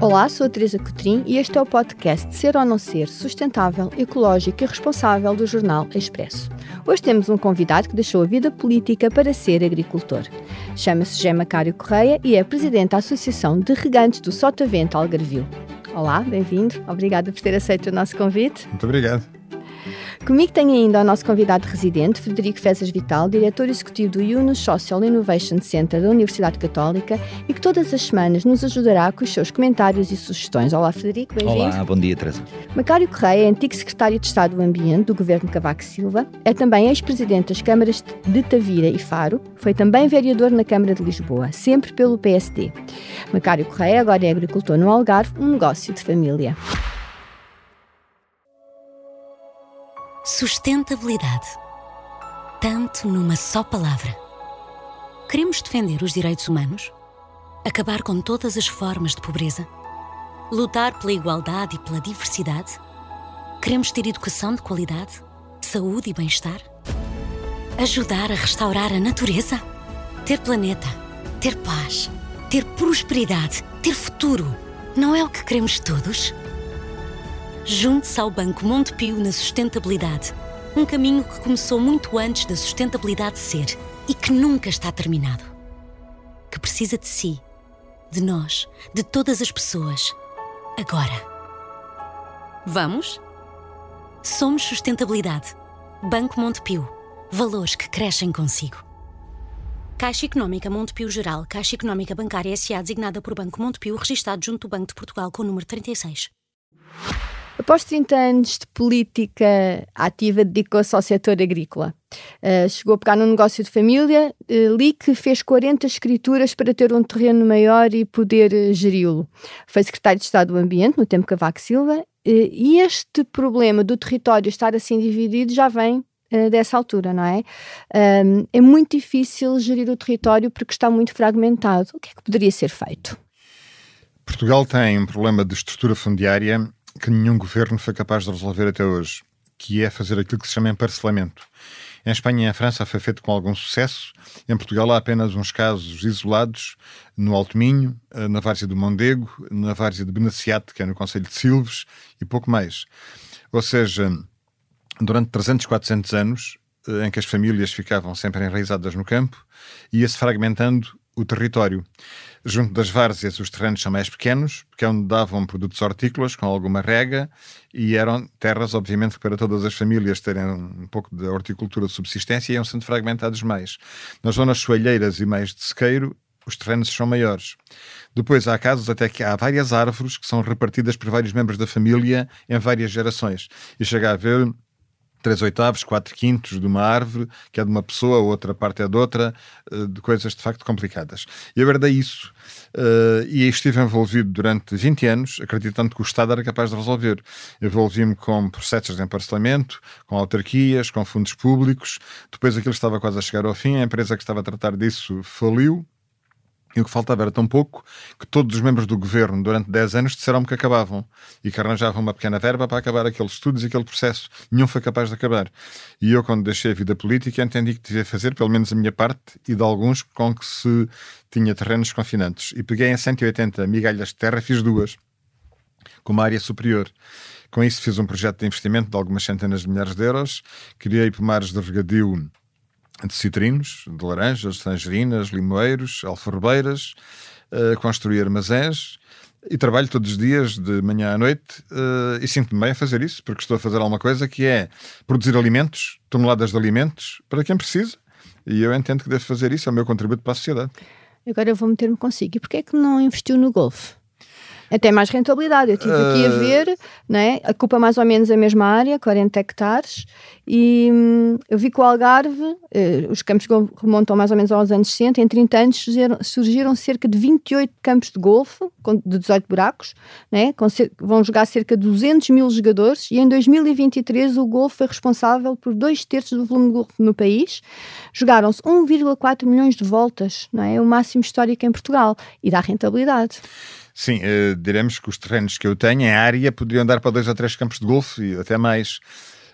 Olá, sou a Teresa Cotrim e este é o podcast Ser ou Não Ser, sustentável, ecológico e responsável do jornal Expresso. Hoje temos um convidado que deixou a vida política para ser agricultor. Chama-se Gema Cário Correia e é presidente da Associação de Regantes do Sotavento Algarvio. Olá, bem-vindo. Obrigada por ter aceito o nosso convite. Muito obrigado. Comigo tenho ainda o nosso convidado residente, Frederico Fezas Vital, diretor executivo do Yunus Social Innovation Center da Universidade Católica e que todas as semanas nos ajudará com os seus comentários e sugestões. Olá, Frederico, bem-vindo. Olá, bom dia, Teresa. Macário Correia é antigo secretário de Estado do Ambiente do governo Cavaco Silva, é também ex-presidente das câmaras de Tavira e Faro, foi também vereador na Câmara de Lisboa, sempre pelo PSD. Macário Correia agora é agricultor no Algarve, um negócio de família. Sustentabilidade. Tanto numa só palavra. Queremos defender os direitos humanos? Acabar com todas as formas de pobreza? Lutar pela igualdade e pela diversidade? Queremos ter educação de qualidade? Saúde e bem-estar? Ajudar a restaurar a natureza? Ter planeta? Ter paz? Ter prosperidade? Ter futuro? Não é o que queremos todos? Junte-se ao Banco Montepio na sustentabilidade. Um caminho que começou muito antes da sustentabilidade ser e que nunca está terminado. Que precisa de si, de nós, de todas as pessoas. Agora. Vamos? Somos Sustentabilidade. Banco Montepio. Valores que crescem consigo. Caixa Económica Montepio Geral, Caixa Económica Bancária S.A. designada por Banco Montepio, registado junto do Banco de Portugal com o número 36. Após 30 anos de política ativa, dedicou-se ao setor agrícola. Uh, chegou a pegar num negócio de família, uh, li que fez 40 escrituras para ter um terreno maior e poder uh, geri-lo. Foi secretário de Estado do Ambiente no tempo Cavaco Silva e este problema do território estar assim dividido já vem dessa altura, não é? É muito difícil gerir o território porque está muito fragmentado. O que é que poderia ser feito? Portugal tem um problema de estrutura fundiária que nenhum governo foi capaz de resolver até hoje, que é fazer aquilo que se chama emparcelamento. Em Espanha e em França foi feito com algum sucesso. Em Portugal há apenas uns casos isolados no Alto Minho, eh, na Várzea do Mondego, na Várzea de Benaciate, que é no Conselho de Silves, e pouco mais. Ou seja, durante 300, 400 anos, eh, em que as famílias ficavam sempre enraizadas no campo, ia-se fragmentando o território. Junto das várzeas, os terrenos são mais pequenos, porque é onde davam produtos hortícolas com alguma rega e eram terras, obviamente, para todas as famílias terem um pouco de horticultura de subsistência e iam sendo fragmentados mais. Nas zonas soalheiras e mais de sequeiro, os terrenos são maiores. Depois há casos até que há várias árvores que são repartidas por vários membros da família em várias gerações. E chega a haver três oitavos, quatro quintos de uma árvore, que é de uma pessoa, outra parte é de outra, eh, de coisas de facto complicadas. E eu herdei isso. Uh, e estive envolvido durante 20 anos, acreditando que o Estado era capaz de resolver. Envolvi-me com processos de emparcelamento, com autarquias, com fundos públicos. Depois aquilo estava quase a chegar ao fim, a empresa que estava a tratar disso faliu, e o que faltava era tão pouco que todos os membros do governo, durante 10 anos, disseram-me que acabavam e que arranjavam uma pequena verba para acabar aqueles estudos e aquele processo. Nenhum foi capaz de acabar. E eu, quando deixei a vida política, entendi que devia fazer, pelo menos a minha parte, e de alguns com que se tinha terrenos confinantes. E peguei em 180 migalhas de terra, fiz duas, com uma área superior. Com isso, fiz um projeto de investimento de algumas centenas de milhares de euros, criei pomares de regadio de citrinos, de laranjas, tangerinas, limoeiros, alfarrobeiras, uh, construir armazéns e trabalho todos os dias, de manhã à noite, uh, e sinto-me bem a fazer isso, porque estou a fazer alguma coisa que é produzir alimentos, toneladas de alimentos, para quem precisa, e eu entendo que devo fazer isso, é o meu contributo para a sociedade. Agora eu vou meter-me consigo. E porquê é que não investiu no golfe? Até mais rentabilidade. Eu estive uh... aqui a ah. ver, né? ocupa mais ou menos a mesma área, 40 hectares, e hum, eu vi que o Algarve, uh, os campos remontam mais ou menos aos anos 60, em 30 anos surgiram, surgiram cerca de 28 campos de golfe, de 18 buracos, né? Cer vão jogar cerca de 200 mil jogadores, e em 2023 o golfe foi responsável por dois terços do volume de golfe no país. Jogaram-se 1,4 milhões de voltas, não é? o máximo histórico em Portugal, e dá rentabilidade. Sim, uh, diremos que os terrenos que eu tenho em área poderiam dar para dois ou três campos de golfe e até mais.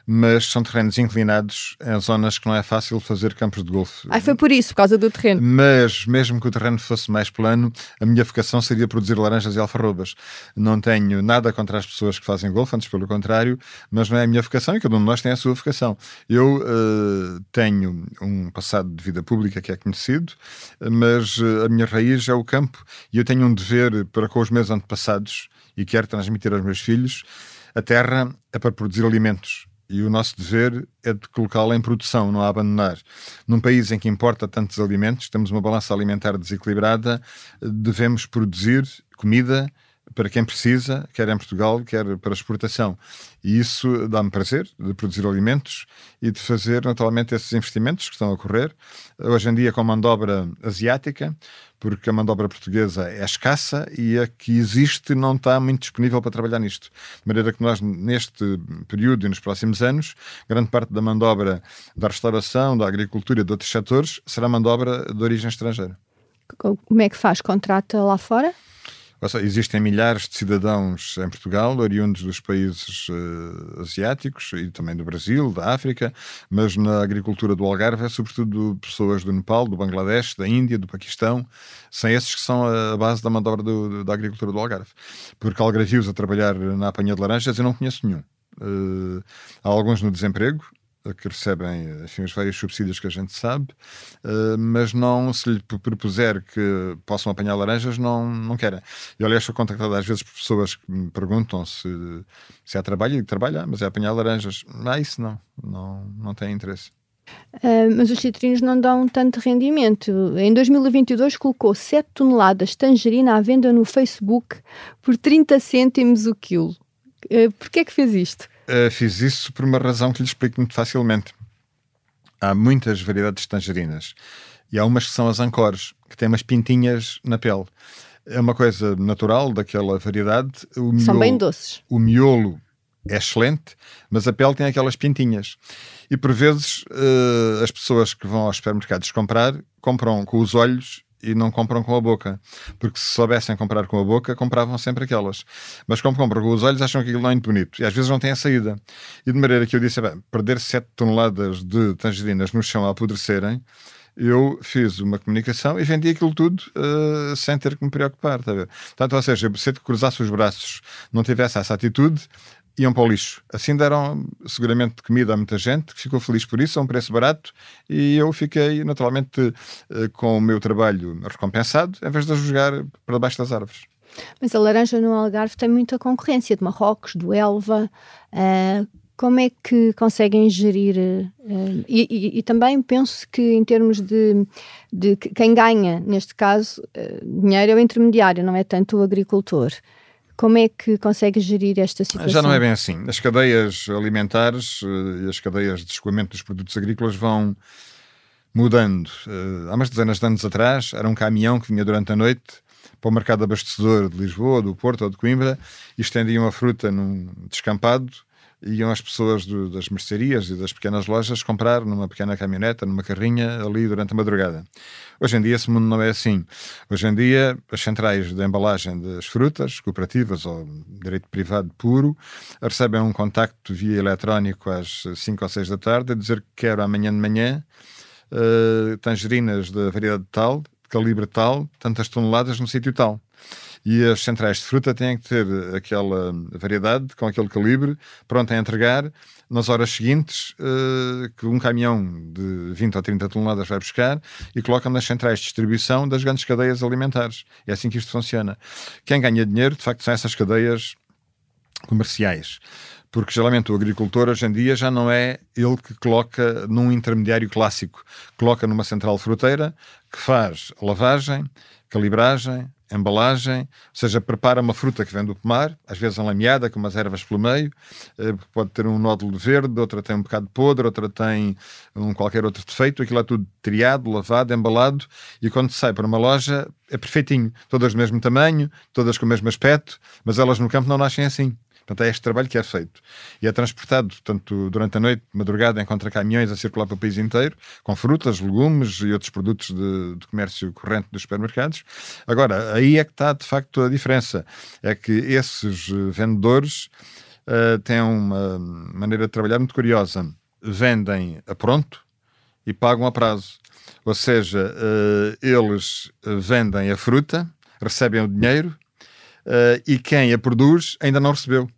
Mas são terrenos inclinados em zonas que não é fácil fazer campos de golfe. Ah, foi por isso, por causa do terreno. Mas mesmo que o terreno fosse mais plano, a minha vocação seria produzir laranjas e alfarrobas. Não tenho nada contra as pessoas que fazem golfe, antes pelo contrário, mas não é a minha vocação e cada um de nós tem a sua vocação. Eu uh, tenho um passado de vida pública que é conhecido, mas uh, a minha raiz é o campo e eu tenho um dever para com os meus antepassados e quero transmitir aos meus filhos. A terra é para produzir alimentos e o nosso dever é de colocá-la em produção, não a abandonar. Num país em que importa tantos alimentos, temos uma balança alimentar desequilibrada, devemos produzir comida para quem precisa, quer em Portugal, quer para exportação. E isso dá-me prazer de produzir alimentos e de fazer naturalmente esses investimentos que estão a ocorrer. Hoje em dia com a mão de obra asiática, porque a mão de obra portuguesa é escassa e a que existe não está muito disponível para trabalhar nisto. De maneira que nós, neste período e nos próximos anos, grande parte da mão de obra da restauração, da agricultura e de outros setores será mão de obra de origem estrangeira. Como é que faz? Contrata lá fora? Seja, existem milhares de cidadãos em Portugal, oriundos dos países uh, asiáticos e também do Brasil, da África, mas na agricultura do Algarve é sobretudo pessoas do Nepal, do Bangladesh, da Índia, do Paquistão. São esses que são a base da obra do, da agricultura do Algarve. Porque algarvios a trabalhar na apanha de laranjas eu não conheço nenhum. Uh, há alguns no desemprego, que recebem enfim, os vários subsídios que a gente sabe, uh, mas não se lhe propuser que possam apanhar laranjas, não, não querem. Eu, aliás, sou contactado às vezes por pessoas que me perguntam se, se há trabalho, e trabalha, mas é apanhar laranjas. Ah, isso não, não, não tem interesse. Uh, mas os citrinos não dão tanto rendimento. Em 2022 colocou 7 toneladas de tangerina à venda no Facebook por 30 cêntimos o quilo. Uh, Porquê é que fez isto? Uh, fiz isso por uma razão que lhe explico muito facilmente. Há muitas variedades de tangerinas e há umas que são as ancores, que têm umas pintinhas na pele. É uma coisa natural daquela variedade. O miolo, são bem doces. O miolo é excelente, mas a pele tem aquelas pintinhas. E por vezes uh, as pessoas que vão aos supermercados comprar compram com os olhos e não compram com a boca. Porque se soubessem comprar com a boca, compravam sempre aquelas. Mas como compram com os olhos, acham que aquilo não é muito bonito. E às vezes não tem a saída. E de maneira que eu disse, perder 7 toneladas de tangerinas no chão a apodrecerem, eu fiz uma comunicação e vendi aquilo tudo uh, sem ter que me preocupar. Tá Portanto, ou seja, se eu cruzasse os braços, não tivesse essa atitude, iam para o lixo. Assim deram seguramente comida a muita gente que ficou feliz por isso, a um preço barato, e eu fiquei naturalmente eh, com o meu trabalho recompensado, em vez de jogar para debaixo das árvores. Mas a laranja no Algarve tem muita concorrência de Marrocos, do Elva. Uh, como é que conseguem gerir? Uh, e, e, e, também penso que, em termos de, de quem ganha, neste caso, uh, dinheiro é o intermediário, não é tanto o agricultor. Como é que consegue gerir esta situação? Já não é bem assim. As cadeias alimentares uh, e as cadeias de escoamento dos produtos agrícolas vão mudando. Uh, há umas dezenas de anos atrás, era um caminhão que vinha durante a noite para o mercado abastecedor de Lisboa, do Porto ou de Coimbra e estendiam a fruta num descampado iam as pessoas do, das mercearias e das pequenas lojas comprar numa pequena caminhoneta, numa carrinha, ali durante a madrugada. Hoje em dia esse mundo não é assim. Hoje em dia as centrais de embalagem das frutas, cooperativas ou direito privado puro, recebem um contacto via eletrónico às 5 ou 6 da tarde a dizer que quero amanhã de manhã uh, tangerinas de variedade tal, de calibre tal, tantas toneladas no sítio tal e as centrais de fruta têm que ter aquela variedade, com aquele calibre, pronta a entregar nas horas seguintes, uh, que um caminhão de 20 ou 30 toneladas vai buscar e coloca nas centrais de distribuição das grandes cadeias alimentares. É assim que isto funciona. Quem ganha dinheiro, de facto, são essas cadeias comerciais porque geralmente o agricultor hoje em dia já não é ele que coloca num intermediário clássico, coloca numa central fruteira que faz lavagem, calibragem, embalagem, ou seja, prepara uma fruta que vem do pomar, às vezes enlameada, com umas ervas pelo meio, eh, pode ter um nódulo verde, outra tem um bocado podre, outra tem um qualquer outro defeito, aquilo é tudo triado, lavado, embalado, e quando sai para uma loja é perfeitinho, todas do mesmo tamanho, todas com o mesmo aspecto, mas elas no campo não nascem assim. Portanto, é este trabalho que é feito. E é transportado, portanto, durante a noite, madrugada, encontra caminhões a circular para o país inteiro, com frutas, legumes e outros produtos de, de comércio corrente dos supermercados. Agora, aí é que está, de facto, a diferença. É que esses eh, vendedores uh, têm uma maneira de trabalhar muito curiosa. Vendem a pronto e pagam a prazo. Ou seja, uh, eles vendem a fruta, recebem o dinheiro uh, e quem a produz ainda não recebeu.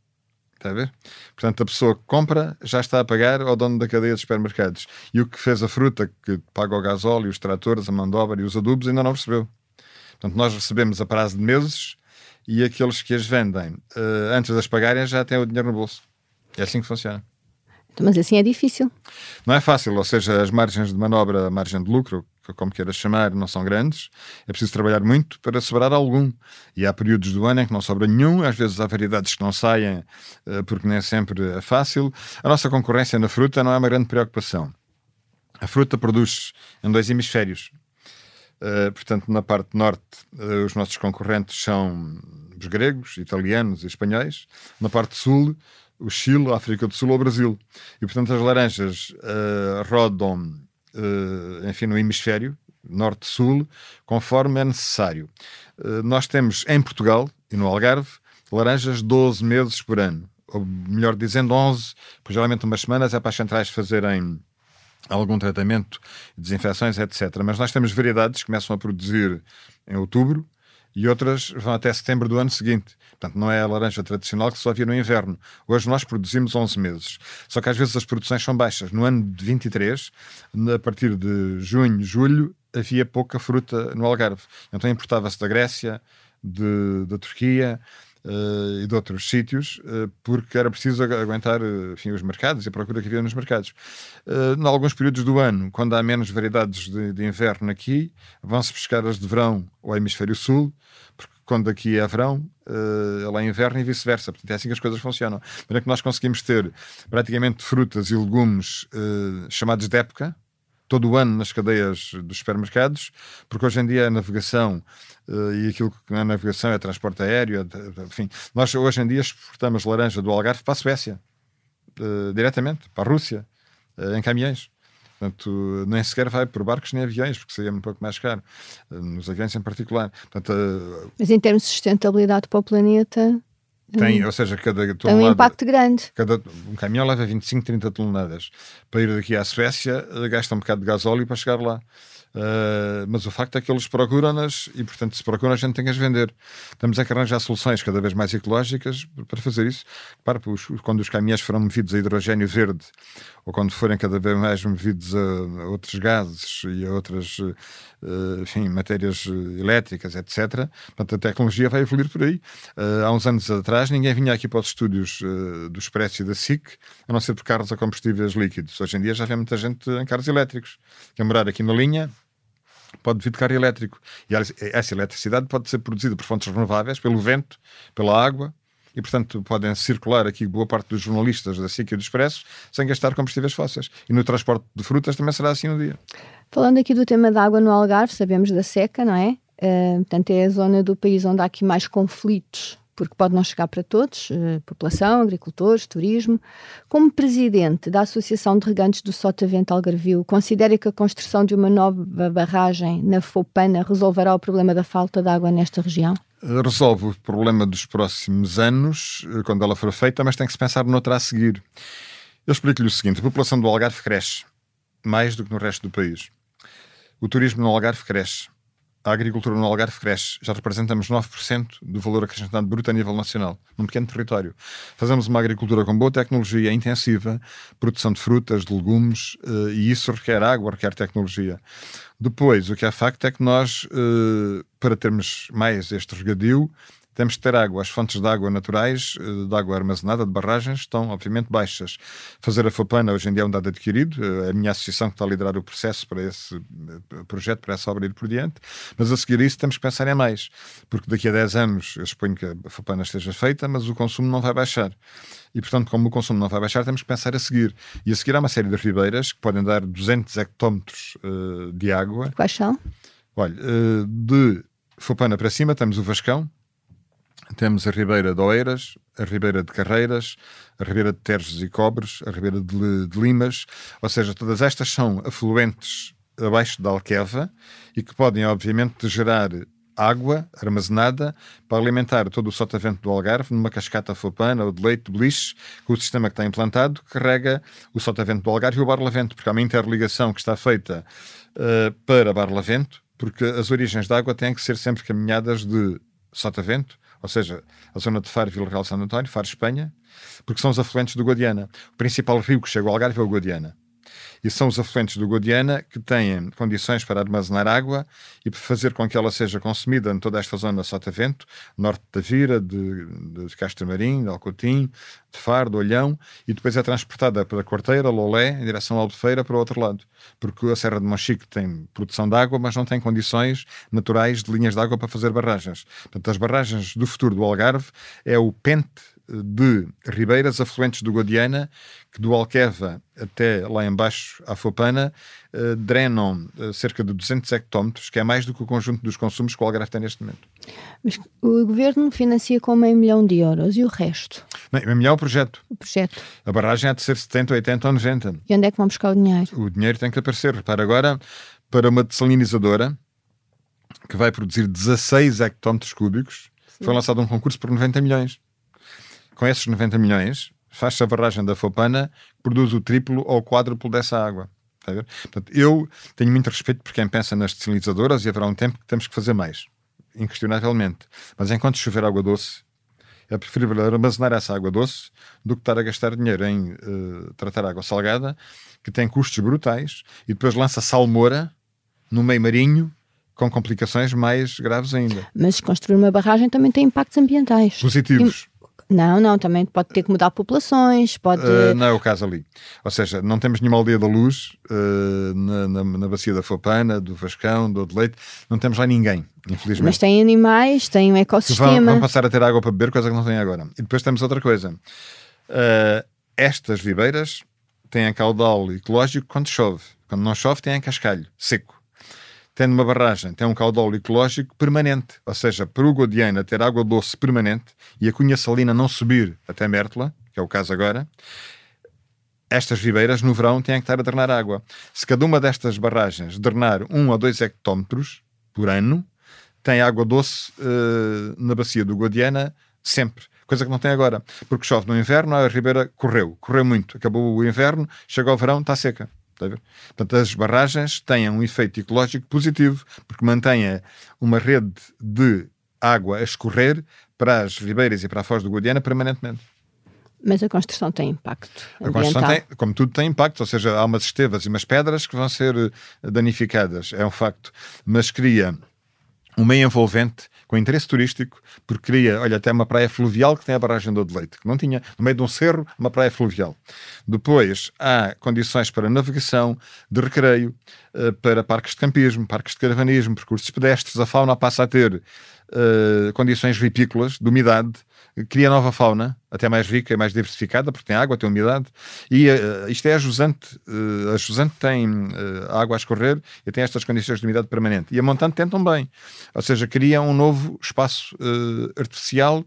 Está a ver? Portanto, a pessoa que compra já está a pagar ao dono da cadeia de supermercados. E o que fez a fruta, que paga o gasóleo, os tratores, a mão de obra e os adubos, ainda não recebeu. Portanto, nós recebemos a prazo de meses e aqueles que as vendem uh, antes de as pagarem já têm o dinheiro no bolso. É assim que funciona. Mas assim é difícil. Não é fácil, ou seja, as margens de manobra, a margem de lucro, como queiras chamar, não são grandes. É preciso trabalhar muito para sobrar algum. E há períodos do ano em que não sobra nenhum, às vezes há variedades que não saem, uh, porque nem sempre é fácil. A nossa concorrência na fruta não é uma grande preocupação. A fruta produz em dois hemisférios. Uh, portanto, na parte norte, uh, os nossos concorrentes são os gregos, italianos e espanhóis. Na parte sul, o Chile, a África do Sul ou o Brasil. E, portanto, as laranjas uh, rodam, enfim, no hemisfério norte-sul, conforme é necessário. nós temos em Portugal e no Algarve laranjas 12 meses por ano. Ou melhor dizendo, 11, pois geralmente umas semanas é para as centrais fazerem algum tratamento, desinfecções, etc. Mas nós temos variedades que começam a produzir em outubro e outras vão até setembro do ano seguinte. Portanto, não é a laranja tradicional que só havia no inverno. Hoje nós produzimos 11 meses. Só que às vezes as produções são baixas. No ano de 23, a partir de junho, julho, havia pouca fruta no Algarve. Então importava-se da Grécia, de, da Turquia, uh, e de outros sítios, uh, porque era preciso aguentar uh, enfim, os mercados e a procura que havia nos mercados. Uh, em alguns períodos do ano, quando há menos variedades de, de inverno aqui, vão-se pescar as de verão ao hemisfério sul, porque quando aqui é verão, uh, lá é inverno e vice-versa. Portanto, é assim que as coisas funcionam. Para que nós conseguimos ter praticamente frutas e legumes uh, chamados de época, todo o ano nas cadeias dos supermercados, porque hoje em dia a navegação uh, e aquilo que não é navegação é transporte aéreo, enfim, nós hoje em dia exportamos laranja do Algarve para a Suécia, uh, diretamente, para a Rússia, uh, em caminhões. Portanto, nem sequer vai por barcos nem aviões, porque seria um pouco mais caro, nos aviões em particular. Portanto, Mas em termos de sustentabilidade para o planeta, tem, ou seja, cada tonelada, Tem um impacto grande. Cada, um caminhão leva 25, 30 toneladas. Para ir daqui à Suécia, gasta um bocado de gasóleo para chegar lá. Uh, mas o facto é que eles procuram-nas e, portanto, se procuram, a gente tem que as vender. Estamos a arranjar soluções cada vez mais ecológicas para fazer isso. Para, quando os caminhões foram movidos a hidrogênio verde ou quando forem cada vez mais movidos a, outros gases e a outras uh, enfim, matérias elétricas, etc., portanto, a tecnologia vai evoluir por aí. Há uns anos atrás, ninguém vinha aqui para os estúdios do Expresso e da SIC, a não ser por carros a combustíveis líquidos. Hoje em dia já vê muita gente em carros elétricos. Quer morar aqui na linha, pode vir de carro elétrico. E essa eletricidade pode ser produzida por fontes renováveis, pelo vento, pela água, e, portanto, podem circular aqui boa parte dos jornalistas da SIC e do Expresso sem gastar combustíveis fósseis. E no transporte de frutas também será assim um dia. Falando aqui do tema da água no Algarve, sabemos da seca, não é? Uh, portanto, é a zona do país onde há aqui mais conflitos porque pode não chegar para todos, eh, população, agricultores, turismo. Como presidente da Associação de Regantes do Sotavento Algarvio, considera que a construção de uma nova barragem na Fopana resolverá o problema da falta de água nesta região? Resolve o problema dos próximos anos, eh, quando ela for feita, mas tem que se pensar noutra a seguir. Eu explico-lhe o seguinte: a população do Algarve cresce mais do que no resto do país. O turismo no Algarve cresce a agricultura no Algarve cresce. Já representamos 9% do valor acrescentado bruto a nível nacional, num pequeno território. Fazemos uma agricultura com boa tecnologia, intensiva, produção de frutas, de legumes, eh, e isso requer água, requer tecnologia. Depois, o que é facto é que nós, eh, para termos mais este regadio, temos que ter água. As fontes de água naturais, eh, de água armazenada, de barragens, estão obviamente baixas. Fazer a FOPANA hoje em dia é um dado adquirido. É a minha associação que está a liderar o processo para esse eh, projeto, para essa obra ir por diante. Mas a seguir isso temos que pensar em mais. Porque daqui a 10 anos eu suponho que a FOPANA esteja feita, mas o consumo não vai baixar. E, portanto, como o consumo não vai baixar, temos que pensar a seguir. E a seguir há uma série de ribeiras que podem dar 200 hectómetros uh, de água. Quais são? Olha, uh, de Fopana para cima temos o Vascão, temos a Ribeira de Oeiras, a Ribeira de Carreiras, a Ribeira de Terres e Cobres, a Ribeira de, de Limas, ou seja, todas estas são afluentes abaixo da Alqueva e que podem, obviamente, gerar água armazenada para alimentar todo o sotavento do Algarve numa cascata fopana ou de leite de beliche, com o sistema que está implantado, carrega o sotavento do Algarve e o Barlavento, porque há uma interligação que está feita uh, para Barlavento, porque as origens da água têm que ser sempre caminhadas de sotavento, ou seja, a zona de Faro, Vila Real Santo António, Faro, Espanha, porque são os afluentes do Guadiana. O principal rio que chega ao Algarve é o Guadiana e são os afluentes do Guadiana que têm condições para armazenar água e para fazer com que ela seja consumida em toda esta zona Sotavento, norte da Vira, de, de Castro Marim, de Alcotim, de Faro, de Olhão, e depois é transportada pela Quarteira, Lolé, em direção à Albufeira, para o outro lado. Porque a Serra de Monchique tem produção de água, mas não tem condições naturais de linhas de água para fazer barragens. Portanto, as barragens do futuro do Algarve é o pente de ribeiras afluentes do Guadiana, que do Alqueva até lá embaixo, à Fopana, uh, drenam uh, cerca de 200 hectómetros, que é mais do que o conjunto dos consumos que o Algarve tem neste momento. Mas o governo financia com meio milhão de euros e o resto? Meio milhão é o projeto. O projeto. A barragem há de ser 70, 80 ou 90. E onde é que vão buscar o dinheiro? O dinheiro tem que aparecer. Repara agora, para uma desalinizadora que vai produzir 16 hectómetros cúbicos, Sim. foi lançado um concurso por 90 milhões com esses 90 milhões, faz-se a barragem da Fopana, que produz o triplo ou o quádruplo dessa água. Portanto, eu tenho muito respeito por quem pensa nas desalinizadoras e haverá um tempo que temos que fazer mais, inquestionavelmente. Mas enquanto chover água doce, é preferível armazenar essa água doce do que estar a gastar dinheiro em uh, tratar água salgada, que tem custos brutais, e depois lança salmoura no meio marinho com complicações mais graves ainda. Mas construir uma barragem também tem impactos ambientais. Positivos. Não, não, também pode ter que mudar populações, pode... Uh, não é o caso ali. Ou seja, não temos nenhuma aldeia da luz uh, na, na, na, bacia da Fopana, do Vascão, do Leite, não temos lá ninguém, infelizmente. Mas tem animais, tem um ecossistema. Vão, vão, passar a ter água para beber, coisa que não tem agora. E depois temos outra coisa. Uh, estas vibeiras têm caudal ecológico quando chove. Quando não chove, têm cascalho, seco tendo uma barragem, tem um caudal ecológico permanente, ou seja, para o Godiana ter água doce permanente e a cunha salina não subir até Mértola, que é o caso agora, estas vibeiras no verão têm que estar a drenar água. Se cada uma destas barragens drenar um ou dois hectómetros por ano, tem água doce uh, na bacia do Godiana sempre. Coisa que não tem agora. Porque chove no inverno, a ribeira correu, correu muito. Acabou o inverno, chegou o verão, está seca. Portanto, as barragens têm um efeito ecológico positivo, porque mantêm uma rede de água a escorrer para as ribeiras e para a foz do Guadiana permanentemente. Mas a construção tem impacto. A construção tem, como tudo, tem impacto, ou seja, há umas estevas e umas pedras que vão ser eh, danificadas, é um facto. Mas cria um meio envolvente com interesse turístico, porque queria, olha, até uma praia fluvial que tem a barragem do Leite, que não tinha, no meio de um cerro, uma praia fluvial. Depois há condições para navegação, de recreio, eh, para parques de campismo, parques de caravanismo, percursos pedestres, a fauna passa a ter uh, condições vipícolas, de umidade, cria nova fauna, até mais rica e mais diversificada, porque tem água, tem umidade, e uh, isto é a jusante. Uh, a jusante tem uh, água a escorrer e tem estas condições de umidade permanente. E a montante tem também. Ou seja, cria um novo espaço artificial,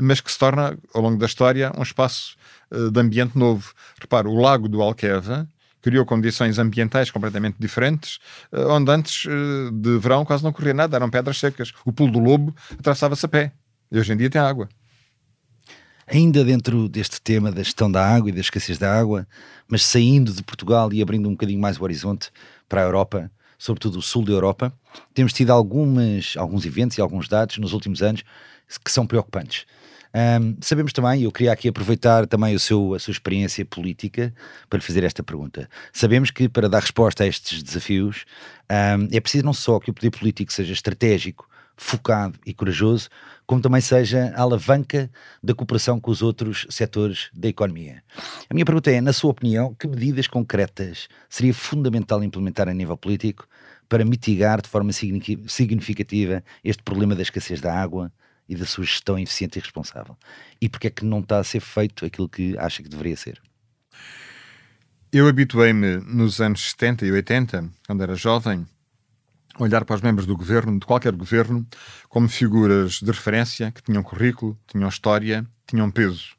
mas que se torna, ao longo da história, um espaço de ambiente novo. Repara, o lago do Alqueva, criou condições ambientais completamente diferentes, onde antes de verão quase não corria nada, eram pedras secas. O pulo do lobo atravessava-se a pé. E hoje em dia tem água. Ainda dentro deste tema da gestão da água e da escassez da água, mas saindo de Portugal e abrindo um bocadinho mais o horizonte para a Europa, sobretudo o sul da Europa, temos tido algumas, alguns eventos e alguns dados nos últimos anos que são preocupantes. Um, sabemos também, eu queria aqui aproveitar também o seu, a sua experiência política para lhe fazer esta pergunta. Sabemos que para dar resposta a estes desafios um, é preciso não só que o poder político seja estratégico, focado e corajoso, como também seja a alavanca da cooperação com os outros setores da economia. A minha pergunta é, na sua opinião, que medidas concretas seria fundamental implementar a nível político para mitigar de forma significativa este problema da escassez da água e da sua gestão eficiente e responsável? E porque é que não está a ser feito aquilo que acha que deveria ser? Eu habituei-me nos anos 70 e 80, quando era jovem, olhar para os membros do governo, de qualquer governo, como figuras de referência que tinham currículo, tinham história, tinham peso.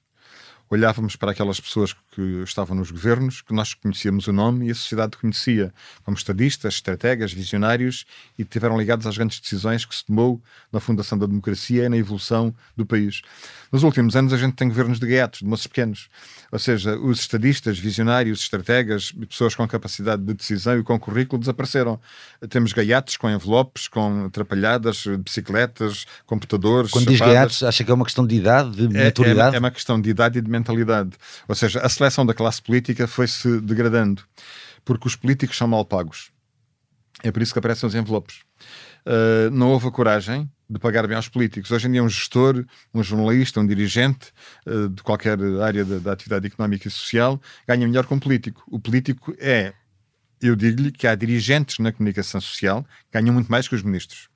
Olhávamos para aquelas pessoas que estavam nos governos, que nós conhecíamos o nome e a sociedade conhecia, como estadistas, estrategas, visionários e estiveram ligados às grandes decisões que se tomou na fundação da democracia e na evolução do país. Nos últimos anos a gente tem governos de gaiatos, de moços pequenos, ou seja, os estadistas, visionários, estrategas, pessoas com capacidade de decisão e com currículo desapareceram. Temos gaiatos com envelopes, com atrapalhadas, bicicletas, computadores. Quando diz gaiatos, acha que é uma questão de idade, de é, maturidade? É, é uma questão de idade e de mentalidade. Ou seja, a seleção da classe política foi-se degradando, porque os políticos são mal pagos. É por isso que aparecem os envelopes. Uh, não houve a coragem de pagar bem aos políticos. Hoje em dia, um gestor, um jornalista, um dirigente uh, de qualquer área da, da, atividade económica e social ganha melhor que um político. O político é, eu digo-lhe que há dirigentes na comunicação social que ganham muito mais que os ministros.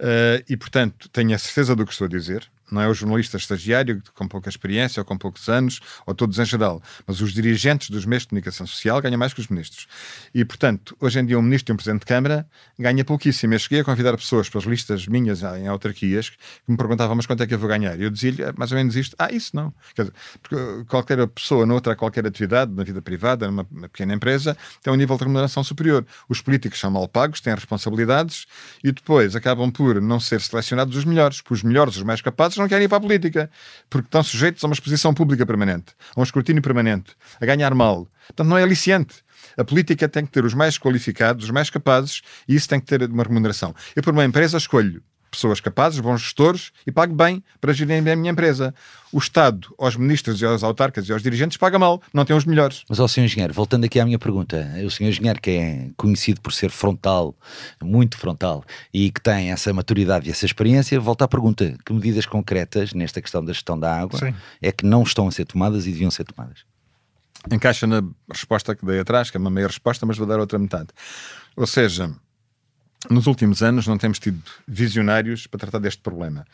Uh, e, portanto, tenho a certeza do que estou a dizer não é o jornalista estagiário com pouca experiência ou com poucos anos, ou todos em geral, mas os dirigentes dos meios de comunicação social ganham mais que os ministros. E, portanto, hoje em dia um ministro e um presidente de Câmara ganha pouquíssimo. Eu cheguei a convidar pessoas para as listas minhas em autarquias que me perguntavam, mas quanto é que eu vou ganhar? E eu dizia-lhe é mais ou menos isto. Ah, isso não. Dizer, porque qualquer pessoa, noutra qualquer atividade, na vida privada, numa pequena empresa, tem um nível de remuneração superior. Os políticos são mal pagos, têm responsabilidades e depois acabam por não ser selecionados os melhores, porque os melhores, os mais capazes, não querem ir para a política, porque estão sujeitos a uma exposição pública permanente, a um escrutínio permanente, a ganhar mal. Portanto, não é aliciante. A política tem que ter os mais qualificados, os mais capazes, e isso tem que ter uma remuneração. Eu, por uma empresa, escolho pessoas capazes, bons gestores e pago bem para gerirem bem a minha empresa. O Estado, aos ministros e aos autarcas e aos dirigentes, paga mal, não tem os melhores. Mas ao Sr. Engenheiro, voltando aqui à minha pergunta, o Sr. Engenheiro que é conhecido por ser frontal, muito frontal, e que tem essa maturidade e essa experiência, volta à pergunta, que medidas concretas nesta questão da gestão da água Sim. é que não estão a ser tomadas e deviam ser tomadas? Encaixa na resposta que dei atrás, que é uma meia resposta, mas vou dar outra metade. Ou seja, nos últimos anos não temos tido visionários para tratar deste problema.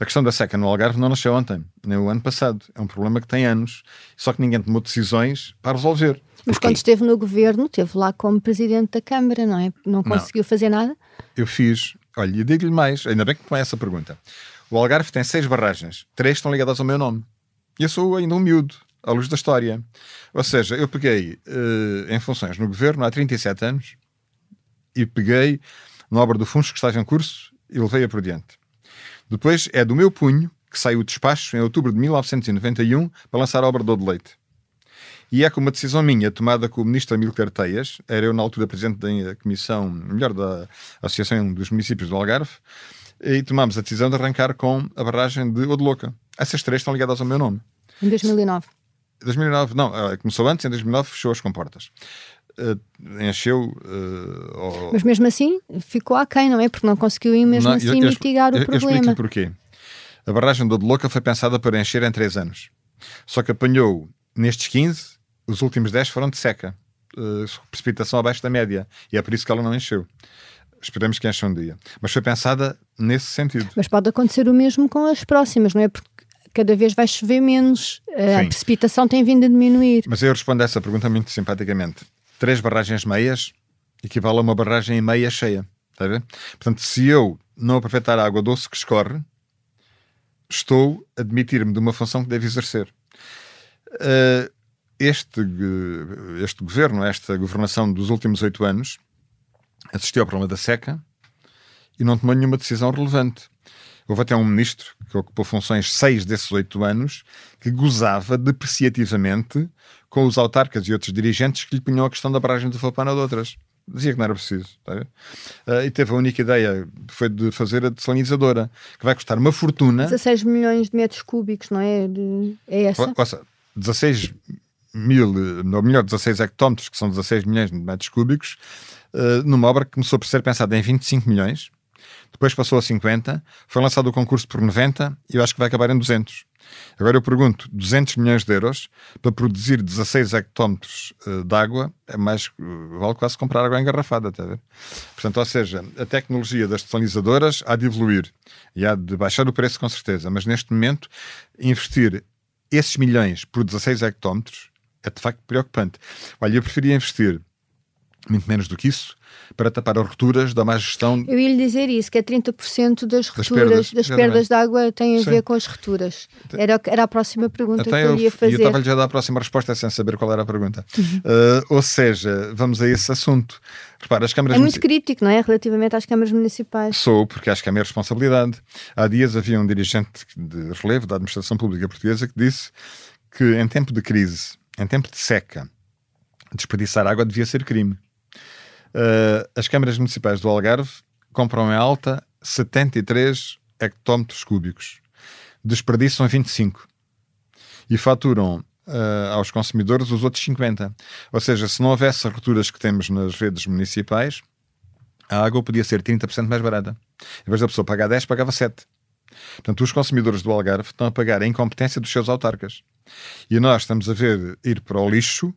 A questão da seca no Algarve não nasceu ontem, nem o ano passado. É um problema que tem anos, só que ninguém tomou decisões para resolver. Mas quando esteve no governo, esteve lá como presidente da Câmara, não é? Não conseguiu não. fazer nada? Eu fiz. Olha, e digo-lhe mais, ainda bem que põe essa pergunta. O Algarve tem seis barragens, três estão ligadas ao meu nome. E eu sou ainda um miúdo, à luz da história. Ou seja, eu peguei uh, em funções no governo há 37 anos, e peguei na obra do Funcho que estava em curso e levei-a por diante. Depois é do meu punho que saiu o despacho em outubro de 1991 para lançar a obra do Leite. E é com uma decisão minha, tomada com o ministro Amílcar Teias, era eu na altura presidente da comissão, melhor, da Associação dos Municípios do Algarve, e tomámos a decisão de arrancar com a barragem de Odeloca. Essas três estão ligadas ao meu nome. Em 2009? 2009, não, começou antes, em 2009 fechou as comportas encheu. Uh, Mas mesmo assim ficou aquém, não é? Porque não conseguiu mesmo não, assim eu, mitigar eu, o problema. Eu explico porquê. A barragem do Louca foi pensada para encher em 3 anos. Só que apanhou nestes 15, os últimos 10 foram de seca. Uh, precipitação abaixo da média. E é por isso que ela não encheu. Esperemos que encha um dia. Mas foi pensada nesse sentido. Mas pode acontecer o mesmo com as próximas, não é? Porque cada vez vai chover menos, a precipitação tem vindo a diminuir. Mas eu respondo a essa pergunta muito simpaticamente três barragens meias equivale a uma barragem meia cheia. Está a ver? Portanto, se eu não aproveitar a água doce que escorre, estou a admitir-me de uma função que devo exercer. Uh, este, este governo, esta governação dos últimos oito anos, assistiu ao problema da seca e não tomou nenhuma decisão relevante. Houve até um ministro que ocupou funções seis desses oito anos que gozava depreciativamente com os autarcas e outros dirigentes que lhe punham a questão da barragem do Fapana de outras. Dizia que não era preciso. Tá uh, e teve a única ideia, foi de fazer a desalinizadora, que vai custar uma fortuna. 16 milhões de metros cúbicos, não é? É essa? Ou, seja, 16 mil, ou melhor, 16 hectómetros, que são 16 milhões de metros cúbicos, uh, numa obra que começou por ser pensada em 25 milhões, depois passou a 50, foi lançado o concurso por 90 e eu acho que vai acabar em 200. Agora eu pergunto, 200 milhões de euros para produzir 16 hectómetros uh, de água é mais, uh, vale quase comprar água engarrafada, está a ver? Portanto, ou seja, a tecnologia das desalinizadoras há de evoluir e há de baixar o preço com certeza, mas neste momento investir esses milhões por 16 hectómetros é de facto preocupante. Olha, eu preferia investir muito menos do que isso, para tapar as rupturas da má gestão. Eu ia lhe dizer isso, que é 30% das rupturas, das perdas, das perdas de água têm a Sim. ver com as rupturas. Era, era a próxima pergunta Até que eu, ia fazer. E eu estava-lhe já a dar a próxima resposta sem saber qual era a pergunta. Uhum. Uh, ou seja, vamos a esse assunto. Repara, as câmaras é muito crítico, não é? Relativamente às câmaras municipais. Sou, porque acho que é a minha responsabilidade. Há dias havia um dirigente de relevo da administração pública portuguesa que disse que em tempo de crise, em tempo de seca, desperdiçar água devia ser crime. Uh, as câmaras municipais do Algarve compram em alta 73 hectómetros cúbicos, desperdiçam 25 e faturam uh, aos consumidores os outros 50. Ou seja, se não houvesse as rupturas que temos nas redes municipais, a água podia ser 30% mais barata. Em vez da pessoa pagar 10, pagava 7. Portanto, os consumidores do Algarve estão a pagar a incompetência dos seus autarcas. E nós estamos a ver ir para o lixo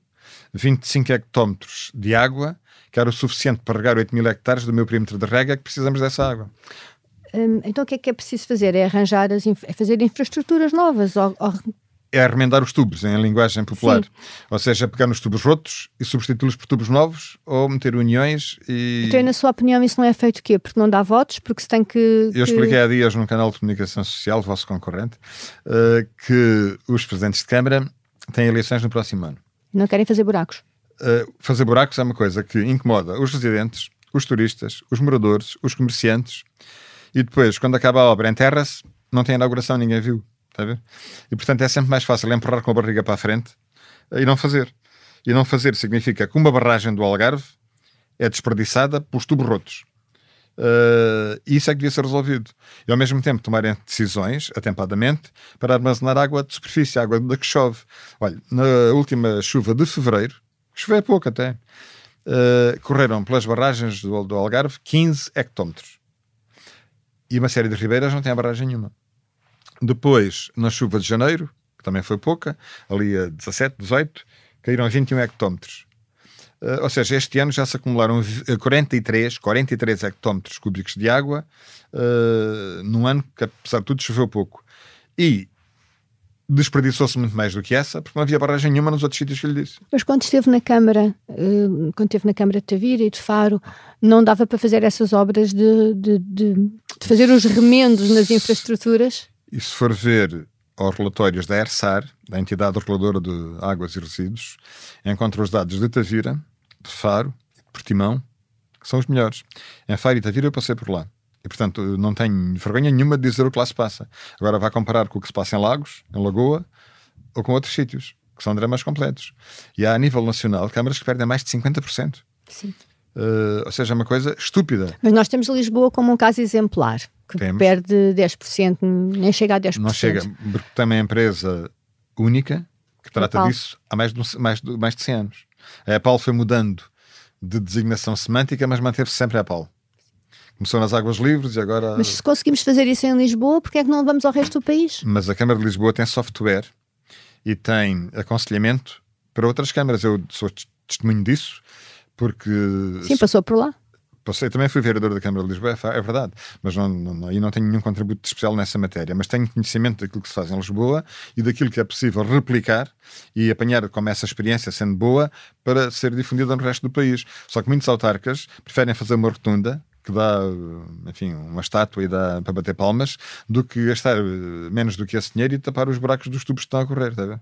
25 hectómetros de água que era o suficiente para regar 8 mil hectares do meu perímetro de rega, que precisamos dessa água. Hum, então o que é que é preciso fazer? É arranjar, as é fazer infraestruturas novas? Ou, ou... É arremendar os tubos, em linguagem popular. Sim. Ou seja, pegar nos tubos rotos e substituí-los por tubos novos, ou meter uniões e... Então, na sua opinião, isso não é feito o quê? Porque não dá votos? Porque se tem que... Eu expliquei há dias num canal de comunicação social, vosso concorrente, uh, que os presidentes de Câmara têm eleições no próximo ano. Não querem fazer buracos? Uh, fazer buracos é uma coisa que incomoda os residentes, os turistas, os moradores, os comerciantes e depois, quando acaba a obra, enterra-se, não tem inauguração, ninguém viu. Está a ver? E portanto é sempre mais fácil empurrar com a barriga para a frente e não fazer. E não fazer significa que uma barragem do Algarve é desperdiçada pelos tubos rotos. Uh, isso é que devia ser resolvido. E ao mesmo tempo tomarem decisões, atempadamente, para armazenar água de superfície, água da que chove. Olha, na última chuva de fevereiro, choveu pouco até, uh, correram pelas barragens do, do Algarve 15 hectómetros. E uma série de ribeiras não tem a barragem nenhuma. Depois, na chuva de janeiro, que também foi pouca, ali a 17, 18, caíram 21 hectómetros. Uh, ou seja, este ano já se acumularam 43, 43 hectómetros cúbicos de água, uh, num ano que, apesar de tudo, choveu pouco. E desperdiçou-se muito mais do que essa, porque não havia barragem nenhuma nos outros sítios que lhe disse. Mas quando esteve na Câmara, eh, quando esteve na Câmara de Tavira e de Faro, não dava para fazer essas obras de, de, de, de fazer os remendos nas infraestruturas? E se for ver aos relatórios da ERSAR, da entidade reguladora de águas e resíduos, encontra os dados de Tavira, de Faro e de Portimão, que são os melhores. Em Faro e Tavira eu passei por lá. E, portanto, não tenho vergonha nenhuma de dizer o que lá se passa. Agora vai comparar com o que se passa em Lagos, em Lagoa ou com outros sítios, que são dramas completos. E há, a nível nacional, câmaras que perdem mais de 50%. Sim. Uh, ou seja, é uma coisa estúpida. Mas nós temos Lisboa como um caso exemplar, que temos. perde 10%, nem chega a 10%. Não chega, porque tem uma empresa única que trata disso há mais de, mais, de, mais de 100 anos. A Apple foi mudando de designação semântica, mas manteve-se sempre a Apple. Começou nas águas livres e agora. Mas se conseguimos fazer isso em Lisboa, porque é que não vamos ao resto do país? Mas a Câmara de Lisboa tem software e tem aconselhamento para outras câmaras. Eu sou testemunho disso, porque. Sim, passou por lá. Passei, também fui vereador da Câmara de Lisboa, é, é verdade, mas não, não, aí não tenho nenhum contributo especial nessa matéria, mas tenho conhecimento daquilo que se faz em Lisboa e daquilo que é possível replicar e apanhar como essa experiência sendo boa para ser difundida no resto do país. Só que muitos autarcas preferem fazer uma rotunda que dá, enfim, uma estátua e dá para bater palmas, do que gastar menos do que esse dinheiro e tapar os buracos dos tubos que estão a correr. Tá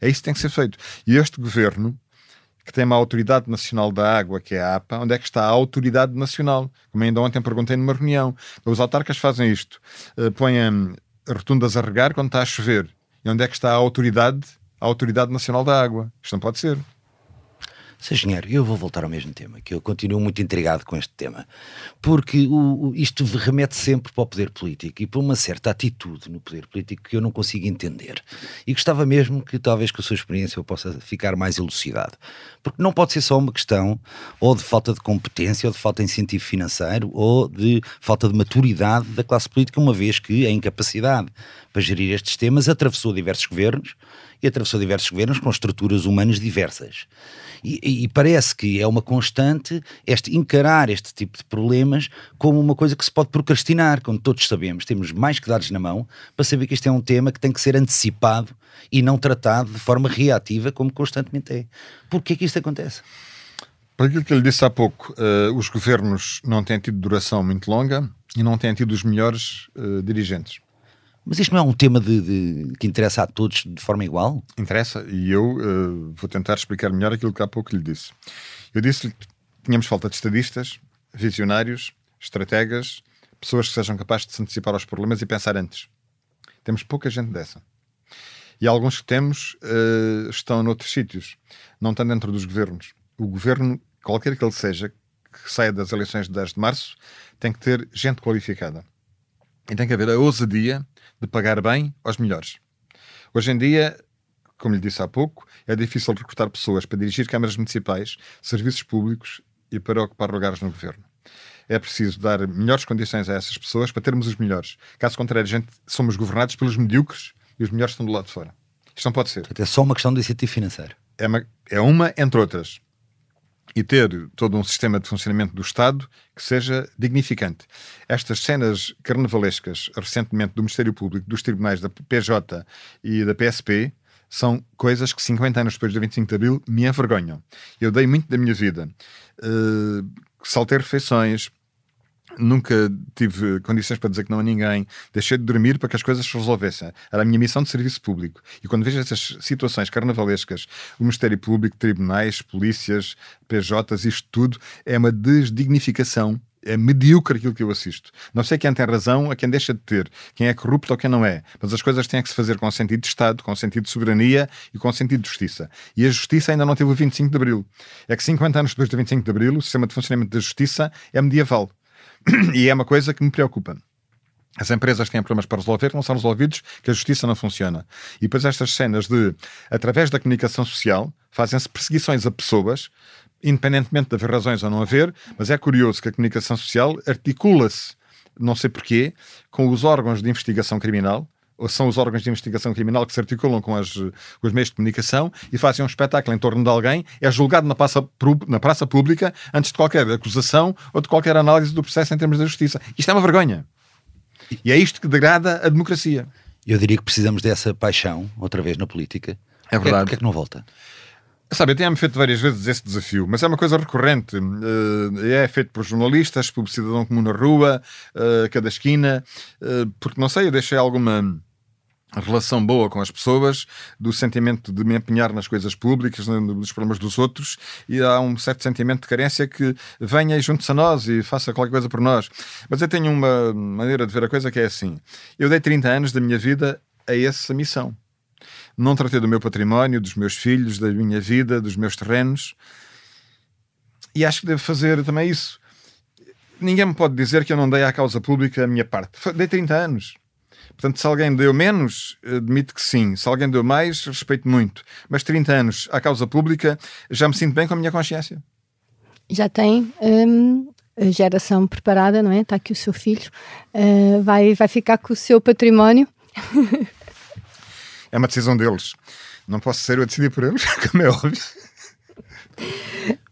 é isso que tem que ser feito. E este governo, que tem uma autoridade nacional da água, que é a APA, onde é que está a autoridade nacional? Como ainda ontem perguntei numa reunião. Os autarcas fazem isto, uh, põem rotundas a regar quando está a chover. E onde é que está a autoridade, a autoridade nacional da água? Isto não pode ser. Sr. Engenheiro, eu vou voltar ao mesmo tema, que eu continuo muito intrigado com este tema, porque o, o, isto remete sempre para o poder político e para uma certa atitude no poder político que eu não consigo entender. E gostava mesmo que, talvez com a sua experiência, eu possa ficar mais elucidado. Porque não pode ser só uma questão ou de falta de competência, ou de falta de incentivo financeiro, ou de falta de maturidade da classe política, uma vez que a incapacidade para gerir estes temas atravessou diversos governos e atravessou diversos governos com estruturas humanas diversas. E, e, parece que é uma constante este encarar este tipo de problemas como uma coisa que se pode procrastinar, como todos sabemos. Temos mais que dados na mão para saber que este é um tema que tem que ser antecipado e não tratado de forma reativa, como constantemente é. Porquê que isto acontece? Por aquilo que ele disse há pouco, uh, os governos não têm tido duração muito longa e não têm tido os melhores uh, dirigentes. Mas isto não é um tema de, de, que interessa a todos de forma igual? Interessa, e eu uh, vou tentar explicar melhor aquilo que há pouco lhe disse. Eu disse-lhe que tínhamos falta de estadistas, visionários, estrategas, pessoas que sejam capazes de se antecipar aos problemas e pensar antes. Temos pouca gente dessa. E alguns que temos uh, estão noutros sítios, não estão dentro dos governos. O governo, qualquer que ele seja, que saia das eleições de 10 de março, tem que ter gente qualificada. E tem que haver a ousadia de pagar bem aos melhores. Hoje em dia, como lhe disse há pouco, é difícil recrutar pessoas para dirigir câmaras municipais, serviços públicos e para ocupar lugares no governo. É preciso dar melhores condições a essas pessoas para termos os melhores. Caso contrário, gente, somos governados pelos medíocres e os melhores estão do lado de fora. Isto não pode ser. É só uma questão de incentivo financeiro. É uma, é uma entre outras. E ter todo um sistema de funcionamento do Estado que seja dignificante. Estas cenas carnavalescas, recentemente, do Ministério Público, dos tribunais da PJ e da PSP, são coisas que 50 anos depois do 25 de Abril me envergonham. Eu dei muito da minha vida. Uh, saltei refeições, nunca tive condições para dizer que não a ninguém, deixei de dormir para que as coisas se resolvessem. Era a minha missão de serviço público. E quando vejo essas situações carnavalescas, o Ministério Público, tribunais, polícias, PJs, isto tudo, é uma desdignificação é medíocre aquilo que eu assisto. Não sei quem tem razão, a quem deixa de ter, quem é corrupto ou quem não é, mas as coisas têm que se fazer com sentido de Estado, com sentido de soberania e com sentido de justiça. E a justiça ainda não teve o 25 de Abril. É que 50 anos depois do 25 de Abril, o sistema de funcionamento da justiça é medieval. e é uma coisa que me preocupa. As empresas têm problemas para resolver, não são resolvidos, que a justiça não funciona. E depois estas cenas de, através da comunicação social, fazem-se perseguições a pessoas, independentemente de haver razões ou não haver, mas é curioso que a comunicação social articula-se, não sei porquê, com os órgãos de investigação criminal, são os órgãos de investigação criminal que se articulam com, as, com os meios de comunicação e fazem um espetáculo em torno de alguém, é julgado na praça, na praça pública antes de qualquer acusação ou de qualquer análise do processo em termos da justiça. Isto é uma vergonha. E é isto que degrada a democracia. Eu diria que precisamos dessa paixão, outra vez, na política. É verdade. Porquê é que não volta? Sabe, eu tenho-me feito várias vezes esse desafio, mas é uma coisa recorrente. Eh, é feito por jornalistas, por cidadão comum na rua, eh, a cada esquina, eh, porque não sei, eu deixei alguma relação boa com as pessoas, do sentimento de me empenhar nas coisas públicas, dos problemas dos outros, e há um certo sentimento de carência que venha e junte-se a nós e faça qualquer coisa por nós. Mas eu tenho uma maneira de ver a coisa que é assim: eu dei 30 anos da minha vida a essa missão. Não tratei do meu património, dos meus filhos, da minha vida, dos meus terrenos, e acho que devo fazer também isso. Ninguém me pode dizer que eu não dei à causa pública a minha parte. Dei 30 anos. Portanto, se alguém deu menos, admito que sim. Se alguém deu mais, respeito muito. Mas 30 anos à causa pública, já me sinto bem com a minha consciência. Já tem hum, a geração preparada, não é? Está aqui o seu filho, uh, vai, vai ficar com o seu património. é uma decisão deles. Não posso ser eu a decidir por eles, como é óbvio.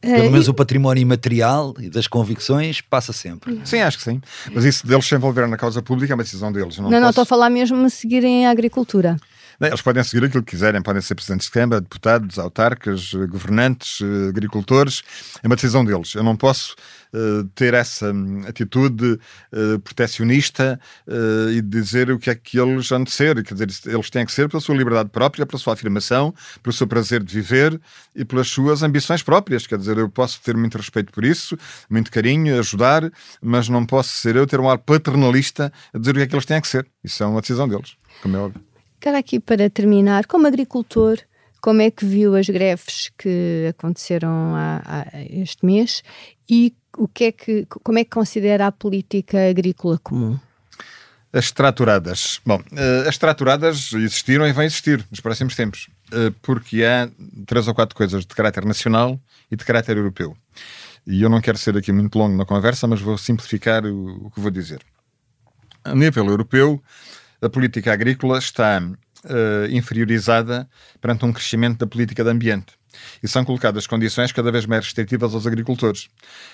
Pelo menos o património imaterial e das convicções passa sempre. Sim, acho que sim. Mas isso deles se envolver na causa pública é uma decisão deles. Não, não, posso... não estou a falar mesmo a seguirem a agricultura. Eles podem seguir aquilo que quiserem, podem ser presidentes de Câmara, deputados, autarcas, governantes, eh, agricultores, é uma decisão deles. Eu não posso uh, ter essa hum, atitude uh, protecionista uh, e dizer o que é que eles de ser. Quer dizer, eles têm que ser pela sua liberdade própria, pela sua afirmação, pelo seu prazer de viver e pelas suas ambições próprias. Quer dizer, eu posso ter muito respeito por isso, muito carinho, ajudar, mas não posso ser eu ter um ar paternalista a dizer o que é que eles têm que ser. Isso é uma decisão deles, como é óbvio. Cara, aqui para terminar, como agricultor, como é que viu as greves que aconteceram este mês e o que é que, como é que considera a política agrícola comum? As traturadas. Bom, uh, as traturadas existiram e vão existir nos próximos tempos, uh, porque há três ou quatro coisas de caráter nacional e de caráter europeu. E eu não quero ser aqui muito longo na conversa, mas vou simplificar o que vou dizer. A nível europeu, a política agrícola está uh, inferiorizada perante um crescimento da política de ambiente. e são colocadas condições cada vez mais restritivas aos agricultores.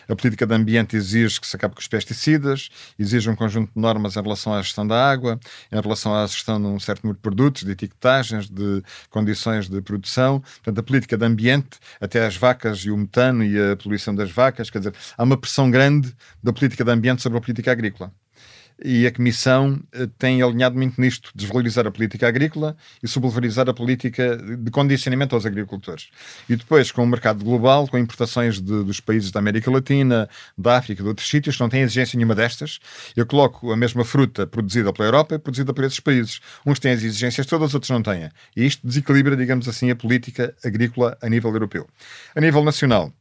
A política de ambiente exige que se acabe com os pesticidas, exige um conjunto de normas em relação à gestão da água, em relação à gestão de um certo número de produtos, de etiquetagens, de condições de produção. Portanto, a política de ambiente, até as vacas e o metano e a poluição das vacas, quer dizer, há uma pressão grande da política de ambiente sobre a política agrícola e a Comissão eh, tem alinhado muito nisto, desvalorizar a política agrícola e subvalorizar a política de condicionamento aos agricultores. E depois, com o mercado global, com importações de, dos países da América Latina, da África, de outros sítios, não têm exigência nenhuma destas, eu coloco a mesma fruta produzida pela Europa e produzida por esses países. Uns têm as exigências todas, outros não têm. E isto desequilibra, digamos assim, a política agrícola a nível europeu. A nível nacional,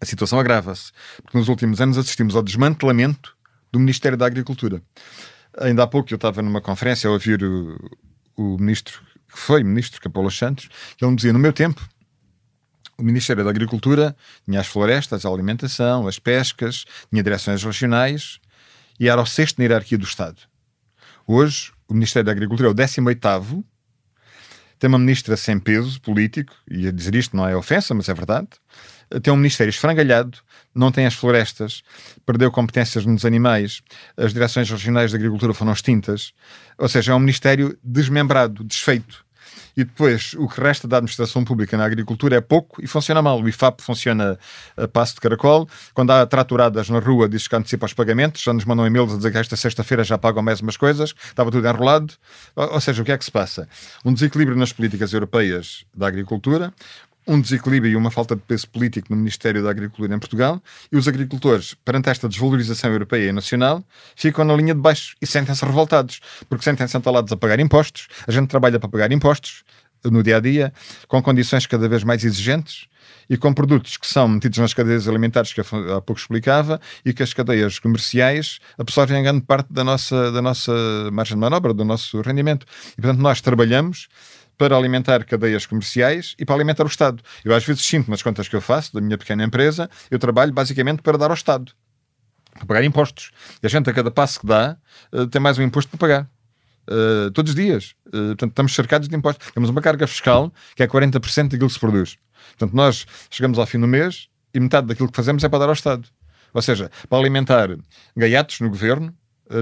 a situação agrava-se, porque nos últimos anos assistimos ao desmantelamento do Ministério da Agricultura. Ainda há pouco eu estava numa conferência a ouvir o, o ministro, que foi ministro Capolas Santos, que ele me dizia: no meu tempo, o Ministério da Agricultura tinha as florestas, a alimentação, as pescas, tinha direções regionais e era o sexto na hierarquia do Estado. Hoje, o Ministério da Agricultura é o 18 tem uma ministra sem peso político, e a dizer isto não é ofensa, mas é verdade, tem um ministério esfrangalhado, não tem as florestas, perdeu competências nos animais, as direções regionais de agricultura foram extintas, ou seja, é um ministério desmembrado, desfeito. E depois, o que resta da administração pública na agricultura é pouco e funciona mal. O IFAP funciona a passo de caracol. Quando há traturadas na rua, diz que antecipa os pagamentos. Já nos mandam e-mails a dizer que esta sexta-feira já pagam mais umas coisas. Estava tudo enrolado. Ou seja, o que é que se passa? Um desequilíbrio nas políticas europeias da agricultura, um desequilíbrio e uma falta de peso político no Ministério da Agricultura em Portugal e os agricultores, perante esta desvalorização europeia e nacional, ficam na linha de baixo e sentem-se revoltados, porque sentem-se entalados a pagar impostos, a gente trabalha para pagar impostos no dia a dia, com condições cada vez mais exigentes e com produtos que são metidos nas cadeias alimentares que há pouco explicava e que as cadeias comerciais absorvem grande parte da nossa, da nossa margem de manobra, do nosso rendimento. E, portanto, nós trabalhamos para alimentar cadeias comerciais e para alimentar o Estado. Eu às vezes sinto nas contas que eu faço da minha pequena empresa, eu trabalho basicamente para dar ao Estado, para pagar impostos. E a gente a cada passo que dá uh, tem mais um imposto para pagar. Uh, todos os dias. Uh, portanto, estamos cercados de impostos. Temos uma carga fiscal que é 40% daquilo que se produz. Portanto, nós chegamos ao fim do mês e metade daquilo que fazemos é para dar ao Estado. Ou seja, para alimentar gaiatos no governo,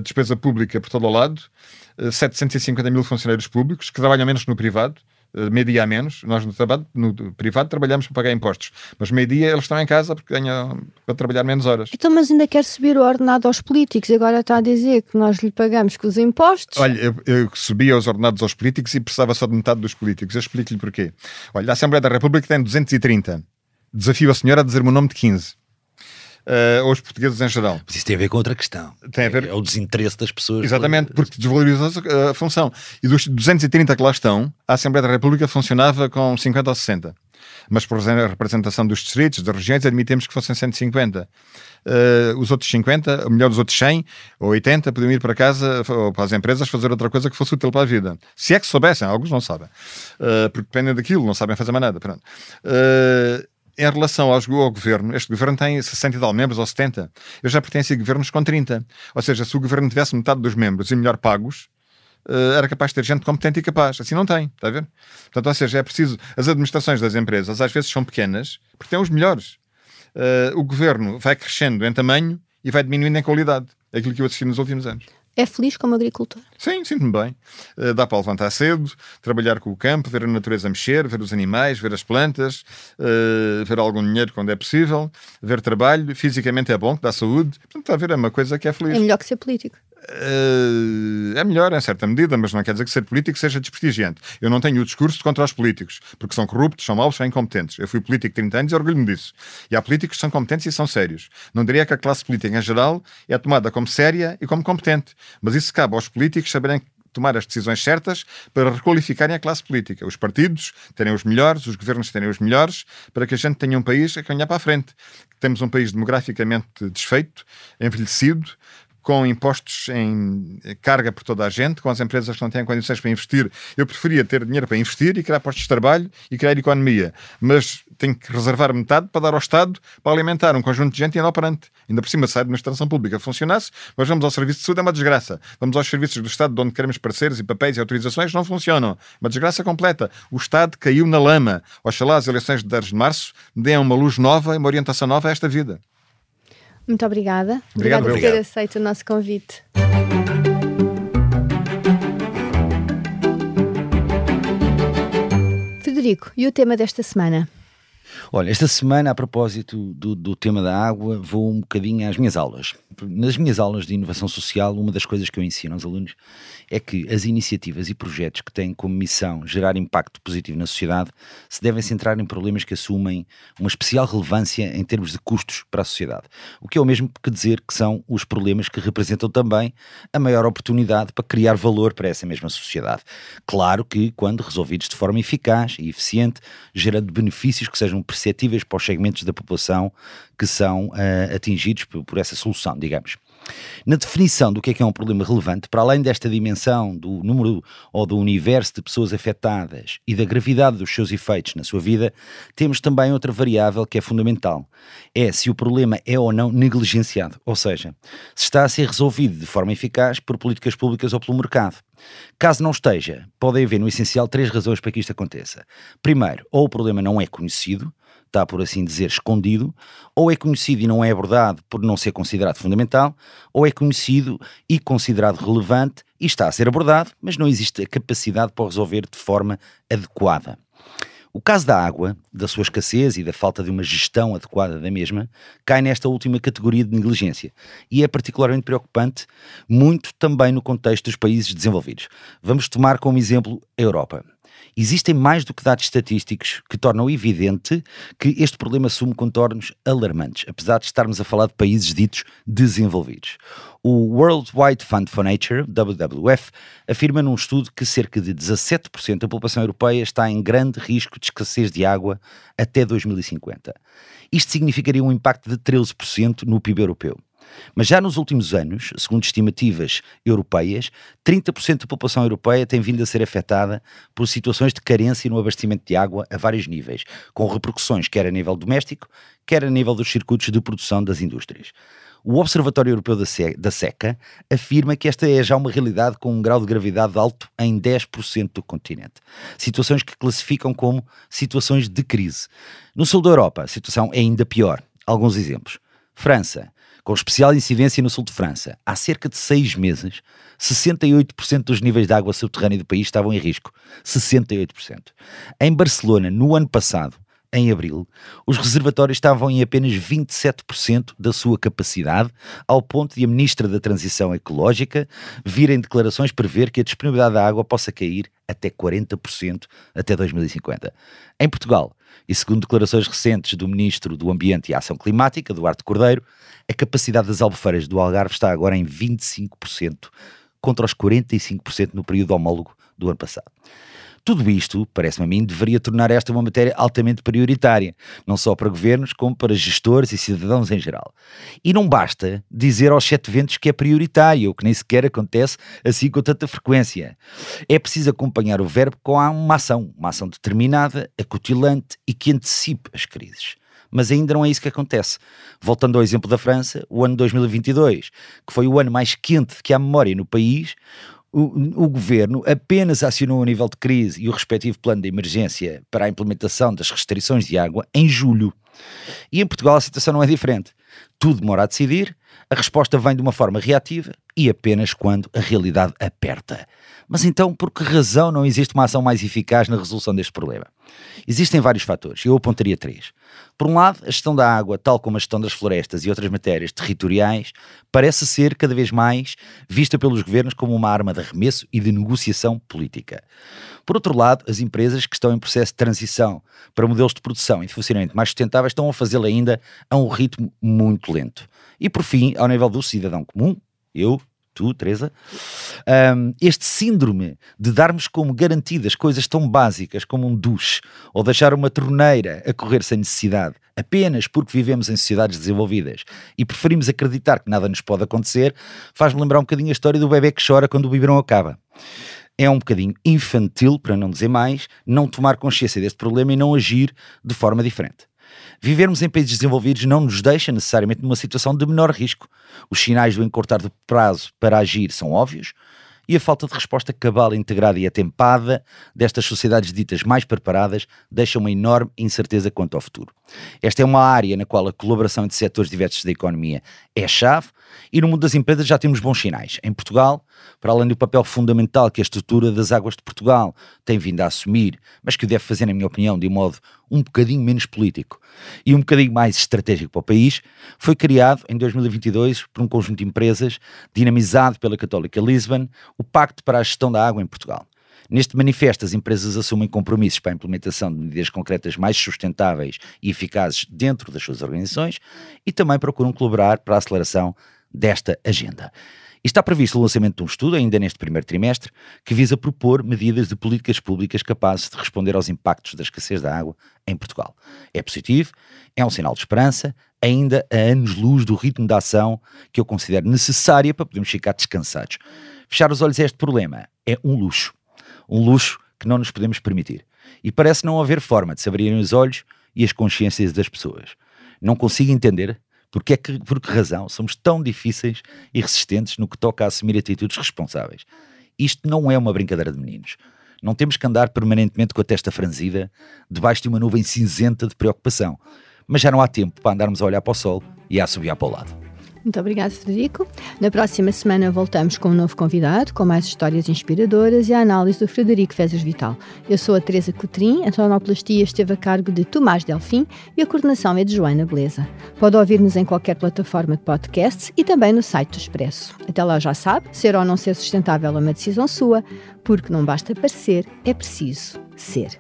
despesa pública por todo o lado, 750 mil funcionários públicos que trabalham menos no privado, eh, meio-dia a menos. Nós no, trabalho, no privado trabalhamos para pagar impostos, mas meio-dia eles estão em casa porque ganham para trabalhar menos horas. Então, mas ainda quer subir o ordenado aos políticos, agora está a dizer que nós lhe pagamos com os impostos. Olha, eu, eu subia os ordenados aos políticos e precisava só de metade dos políticos. Eu explico-lhe porquê. Olha, a Assembleia da República tem 230. Desafio a senhora a dizer-me o nome de 15 uh, aos portugueses em geral. Mas isso tem a ver com outra questão. Tem a ver... É o desinteresse das pessoas. Exatamente, porque desvalorizou a função. E dos 230 que lá estão, a Assembleia da República funcionava com 50 ou 60. Mas por exemplo, a representação dos distritos, das regiões, admitemos que fossem 150. Uh, os outros 50, ou melhor, os outros 100 ou 80 podiam ir para casa ou para as empresas fazer outra coisa que fosse útil para a vida. Se é que soubessem, alguns não sabem, uh, porque dependem daquilo, não sabem fazer mais nada. Pronto. Uh, em relação aos, ao governo, este governo tem 60 e tal membros ou 70. Eu já pertenci a governos com 30. Ou seja, se o governo tivesse metade dos membros e melhor pagos, uh, era capaz de ter gente competente e capaz. Assim não tem, está a ver? Portanto, ou seja, é preciso. As administrações das empresas às vezes são pequenas porque têm os melhores. Uh, o governo vai crescendo em tamanho e vai diminuindo em qualidade. É aquilo que eu assisti nos últimos anos. É feliz como agricultor? Sim, sinto-me bem. Uh, dá para levantar cedo, trabalhar com o campo, ver a natureza mexer, ver os animais, ver as plantas, uh, ver algum dinheiro quando é possível, ver trabalho. Fisicamente é bom, dá saúde. Portanto, está a ver, é uma coisa que é feliz. É melhor que ser político. Uh, é melhor em certa medida, mas não quer dizer que ser político seja desprestigiante. Eu não tenho o discurso contra os políticos, porque são corruptos, são maus, são incompetentes. Eu fui político 30 anos e orgulho-me disso. E há políticos que são competentes e são sérios. Não diria que a classe política em geral é tomada como séria e como competente, mas isso cabe aos políticos saberem tomar as decisões certas para requalificarem a classe política. Os partidos terem os melhores, os governos terem os melhores, para que a gente tenha um país a caminhar para a frente. Temos um país demograficamente desfeito, envelhecido, com impostos em carga por toda a gente, com as empresas que não têm condições para investir. Eu preferia ter dinheiro para investir e criar postos de trabalho e criar economia, mas tenho que reservar metade para dar ao Estado para alimentar um conjunto de gente inoperante. Ainda por cima, se a administração pública funcionasse, mas vamos ao serviço de saúde, é uma desgraça. Vamos aos serviços do Estado, de onde queremos parceiros e papéis e autorizações, não funcionam. Uma desgraça completa. O Estado caiu na lama. Oxalá as eleições de 10 de março deem uma luz nova e uma orientação nova a esta vida. Muito obrigada. Obrigado, obrigada por ter aceito o nosso convite. Frederico, e o tema desta semana? Olha, esta semana, a propósito do, do, tema da água, vou um bocadinho às minhas aulas. Nas minhas aulas de inovação social, uma das coisas que eu ensino aos alunos é que as iniciativas e projetos que têm como missão gerar impacto positivo na sociedade se devem centrar em problemas que assumem uma especial relevância em termos de custos para a sociedade. O que é o mesmo que dizer que são os problemas que representam também a maior oportunidade para criar valor para essa mesma sociedade. Claro que, quando resolvidos de forma eficaz e eficiente, gerando benefícios que sejam perceptíveis para os segmentos da população que são uh, atingidos por, por essa solução, digamos. Na definição do que é que é um problema relevante, para além desta dimensão do número ou do universo de pessoas afetadas e da gravidade dos seus efeitos na sua vida, temos também outra variável que é fundamental. É se o problema é ou não negligenciado, ou seja, se está a ser resolvido de forma eficaz por políticas públicas ou pelo mercado. Caso não esteja, podem haver no essencial três razões para que isto aconteça. Primeiro, ou o problema não é conhecido, está, por assim dizer, escondido, ou é conhecido e não é abordado por não ser considerado fundamental, ou é conhecido e considerado relevante e está a ser abordado, mas não existe a capacidade para o resolver de forma adequada. O caso da água, da sua escassez e da falta de uma gestão adequada da mesma, cai nesta última categoria de negligência e é particularmente preocupante, muito também no contexto dos países desenvolvidos. Vamos tomar como exemplo a Europa. Existem mais do que dados estatísticos que tornam evidente que este problema assume contornos alarmantes, apesar de estarmos a falar de países ditos desenvolvidos. O World Wide Fund for Nature, WWF, afirma num estudo que cerca de 17% da população europeia está em grande risco de escassez de água até 2050. Isto significaria um impacto de 13% no PIB europeu. Mas já nos últimos anos, segundo estimativas europeias, 30% da população europeia tem vindo a ser afetada por situações de carência no abastecimento de água a vários níveis, com repercussões quer a nível doméstico, quer a nível dos circuitos de produção das indústrias. O Observatório Europeu da Seca afirma que esta é já uma realidade com um grau de gravidade alto em 10% do continente. Situações que classificam como situações de crise. No sul da Europa, a situação é ainda pior. Alguns exemplos. França, com especial incidência no sul de França. Há cerca de seis meses, 68% dos níveis de água subterrânea do país estavam em risco. 68%. Em Barcelona, no ano passado, em abril, os reservatórios estavam em apenas 27% da sua capacidade, ao ponto de a Ministra da Transição Ecológica vir em declarações prever que a disponibilidade da água possa cair até 40% até 2050. Em Portugal, e segundo declarações recentes do Ministro do Ambiente e Ação Climática, Duarte Cordeiro, a capacidade das albufeiras do Algarve está agora em 25%, contra os 45% no período homólogo do ano passado. Tudo isto, parece-me a mim, deveria tornar esta uma matéria altamente prioritária, não só para governos, como para gestores e cidadãos em geral. E não basta dizer aos sete ventos que é prioritário, o que nem sequer acontece assim com tanta frequência. É preciso acompanhar o verbo com uma ação, uma ação determinada, acutilante e que antecipe as crises mas ainda não é isso que acontece. Voltando ao exemplo da França, o ano 2022, que foi o ano mais quente que há memória no país, o, o, governo apenas acionou o nível de crise e o respectivo plano de emergência para a implementação das restrições de água em julho. E em Portugal a situação não é diferente. Tudo demora a decidir, a resposta vem de uma forma reativa e apenas quando a realidade aperta. Mas então, por que razão não existe uma ação mais eficaz na resolução deste problema? Existem vários fatores, eu apontaria três. Por um lado, a gestão da água, tal como a gestão das florestas e outras matérias territoriais, parece ser cada vez mais vista pelos governos como uma arma de arremesso e de negociação política. Por outro lado, as empresas que estão em processo de transição para modelos de produção e de funcionamento mais sustentáveis estão a fazê-lo ainda a um ritmo muito lento. E por fim, ao nível do cidadão comum, eu, tu, Teresa, um, este síndrome de darmos como garantidas coisas tão básicas como um duche ou deixar uma torneira a correr sem necessidade, apenas porque vivemos em sociedades desenvolvidas e preferimos acreditar que nada nos pode acontecer, faz-me lembrar um bocadinho a história do bebê que chora quando o biberão acaba é um bocadinho infantil, para não dizer mais, não tomar consciência deste problema e não agir de forma diferente. Vivermos em países desenvolvidos não nos deixa necessariamente numa situação de menor risco. Os sinais do encurtar do prazo para agir são óbvios e a falta de resposta cabal, integrada e atempada destas sociedades ditas mais preparadas deixa uma enorme incerteza quanto ao futuro. Esta é uma área na qual a colaboração entre setores diversos da economia é chave e no mundo das empresas já temos bons sinais. Em Portugal, para além do papel fundamental que a estrutura das águas de Portugal tem vindo a assumir, mas que o deve fazer, na minha opinião, de um modo um bocadinho menos político e um bocadinho mais estratégico para o país, foi criado em 2022 por um conjunto de empresas, dinamizado pela Católica Lisbon, o Pacto para a Gestão da Água em Portugal. Neste manifesto, as empresas assumem compromissos para a implementação de medidas concretas mais sustentáveis e eficazes dentro das suas organizações e também procuram colaborar para a aceleração desta agenda. Está previsto o lançamento de um estudo, ainda neste primeiro trimestre, que visa propor medidas de políticas públicas capazes de responder aos impactos da escassez da água em Portugal. É positivo, é um sinal de esperança, ainda a anos-luz do ritmo de ação que eu considero necessária para podermos ficar descansados. Fechar os olhos a este problema é um luxo. Um luxo que não nos podemos permitir. E parece não haver forma de se abrirem os olhos e as consciências das pessoas. Não consigo entender porque é que, por que razão somos tão difíceis e resistentes no que toca a assumir atitudes responsáveis? Isto não é uma brincadeira de meninos. Não temos que andar permanentemente com a testa franzida, debaixo de uma nuvem cinzenta de preocupação. Mas já não há tempo para andarmos a olhar para o sol e a assobiar para o lado. Muito obrigado, Frederico. Na próxima semana voltamos com um novo convidado, com mais histórias inspiradoras e a análise do Frederico Fezes Vital. Eu sou a Teresa Cotrim, a tonoplastia esteve a cargo de Tomás Delfim e a coordenação é de Joana Beleza. Pode ouvir-nos em qualquer plataforma de podcasts e também no site do Expresso. Até lá já sabe, ser ou não ser sustentável é uma decisão sua, porque não basta parecer, é preciso ser.